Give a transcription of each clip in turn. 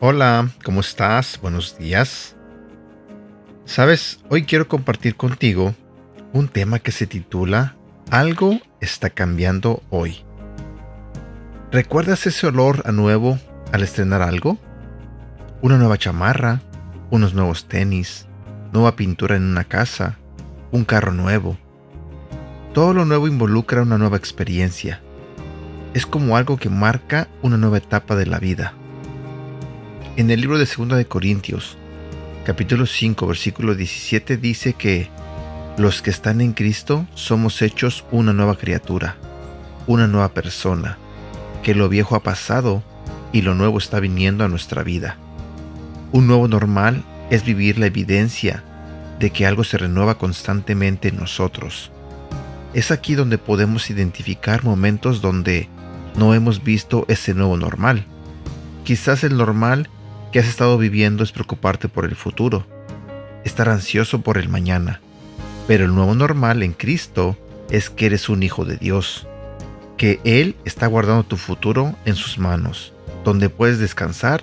Hola, ¿cómo estás? Buenos días. Sabes, hoy quiero compartir contigo un tema que se titula Algo está cambiando hoy. ¿Recuerdas ese olor a nuevo al estrenar algo? Una nueva chamarra, unos nuevos tenis, nueva pintura en una casa, un carro nuevo. Todo lo nuevo involucra una nueva experiencia. Es como algo que marca una nueva etapa de la vida. En el libro de 2 de Corintios, capítulo 5, versículo 17 dice que los que están en Cristo somos hechos una nueva criatura, una nueva persona, que lo viejo ha pasado y lo nuevo está viniendo a nuestra vida. Un nuevo normal es vivir la evidencia de que algo se renueva constantemente en nosotros. Es aquí donde podemos identificar momentos donde no hemos visto ese nuevo normal. Quizás el normal que has estado viviendo es preocuparte por el futuro, estar ansioso por el mañana. Pero el nuevo normal en Cristo es que eres un hijo de Dios, que Él está guardando tu futuro en sus manos, donde puedes descansar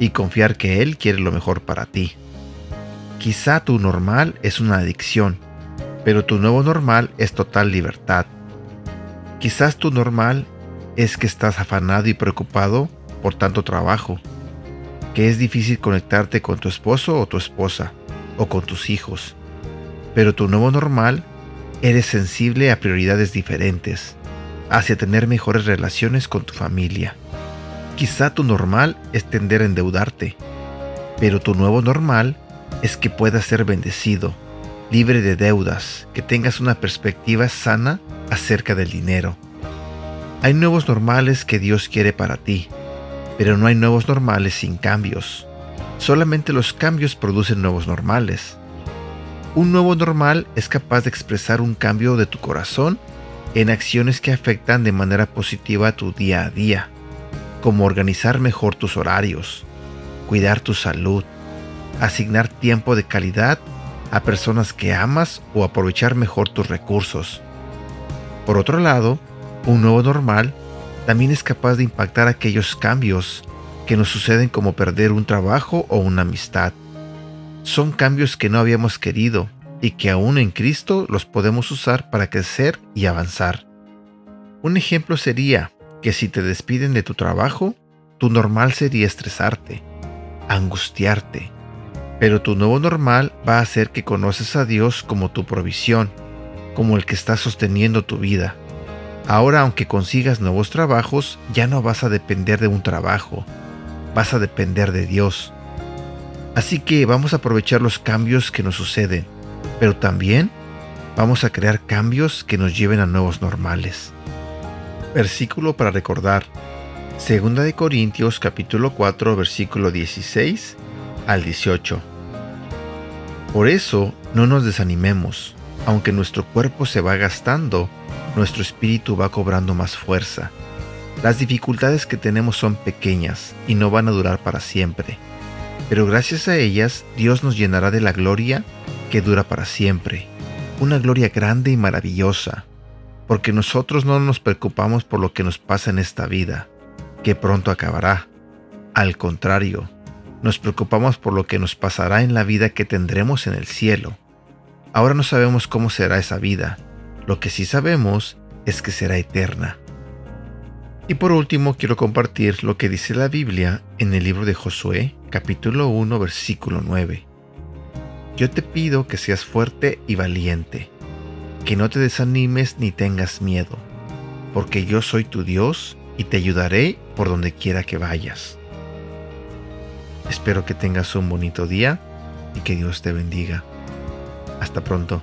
y confiar que Él quiere lo mejor para ti. Quizá tu normal es una adicción, pero tu nuevo normal es total libertad. Quizás tu normal es que estás afanado y preocupado por tanto trabajo, que es difícil conectarte con tu esposo o tu esposa, o con tus hijos. Pero tu nuevo normal, eres sensible a prioridades diferentes, hacia tener mejores relaciones con tu familia. Quizá tu normal es tender a endeudarte, pero tu nuevo normal es que puedas ser bendecido, libre de deudas, que tengas una perspectiva sana acerca del dinero. Hay nuevos normales que Dios quiere para ti, pero no hay nuevos normales sin cambios. Solamente los cambios producen nuevos normales. Un nuevo normal es capaz de expresar un cambio de tu corazón en acciones que afectan de manera positiva tu día a día, como organizar mejor tus horarios, cuidar tu salud, asignar tiempo de calidad a personas que amas o aprovechar mejor tus recursos. Por otro lado, un nuevo normal también es capaz de impactar aquellos cambios que nos suceden como perder un trabajo o una amistad. Son cambios que no habíamos querido y que aún en Cristo los podemos usar para crecer y avanzar. Un ejemplo sería que si te despiden de tu trabajo, tu normal sería estresarte, angustiarte, pero tu nuevo normal va a ser que conoces a Dios como tu provisión, como el que está sosteniendo tu vida. Ahora aunque consigas nuevos trabajos, ya no vas a depender de un trabajo, vas a depender de Dios. Así que vamos a aprovechar los cambios que nos suceden, pero también vamos a crear cambios que nos lleven a nuevos normales. Versículo para recordar. Segunda de Corintios capítulo 4 versículo 16 al 18. Por eso no nos desanimemos, aunque nuestro cuerpo se va gastando nuestro espíritu va cobrando más fuerza. Las dificultades que tenemos son pequeñas y no van a durar para siempre, pero gracias a ellas Dios nos llenará de la gloria que dura para siempre, una gloria grande y maravillosa, porque nosotros no nos preocupamos por lo que nos pasa en esta vida, que pronto acabará. Al contrario, nos preocupamos por lo que nos pasará en la vida que tendremos en el cielo. Ahora no sabemos cómo será esa vida, lo que sí sabemos es que será eterna. Y por último quiero compartir lo que dice la Biblia en el libro de Josué, capítulo 1, versículo 9. Yo te pido que seas fuerte y valiente, que no te desanimes ni tengas miedo, porque yo soy tu Dios y te ayudaré por donde quiera que vayas. Espero que tengas un bonito día y que Dios te bendiga. Hasta pronto.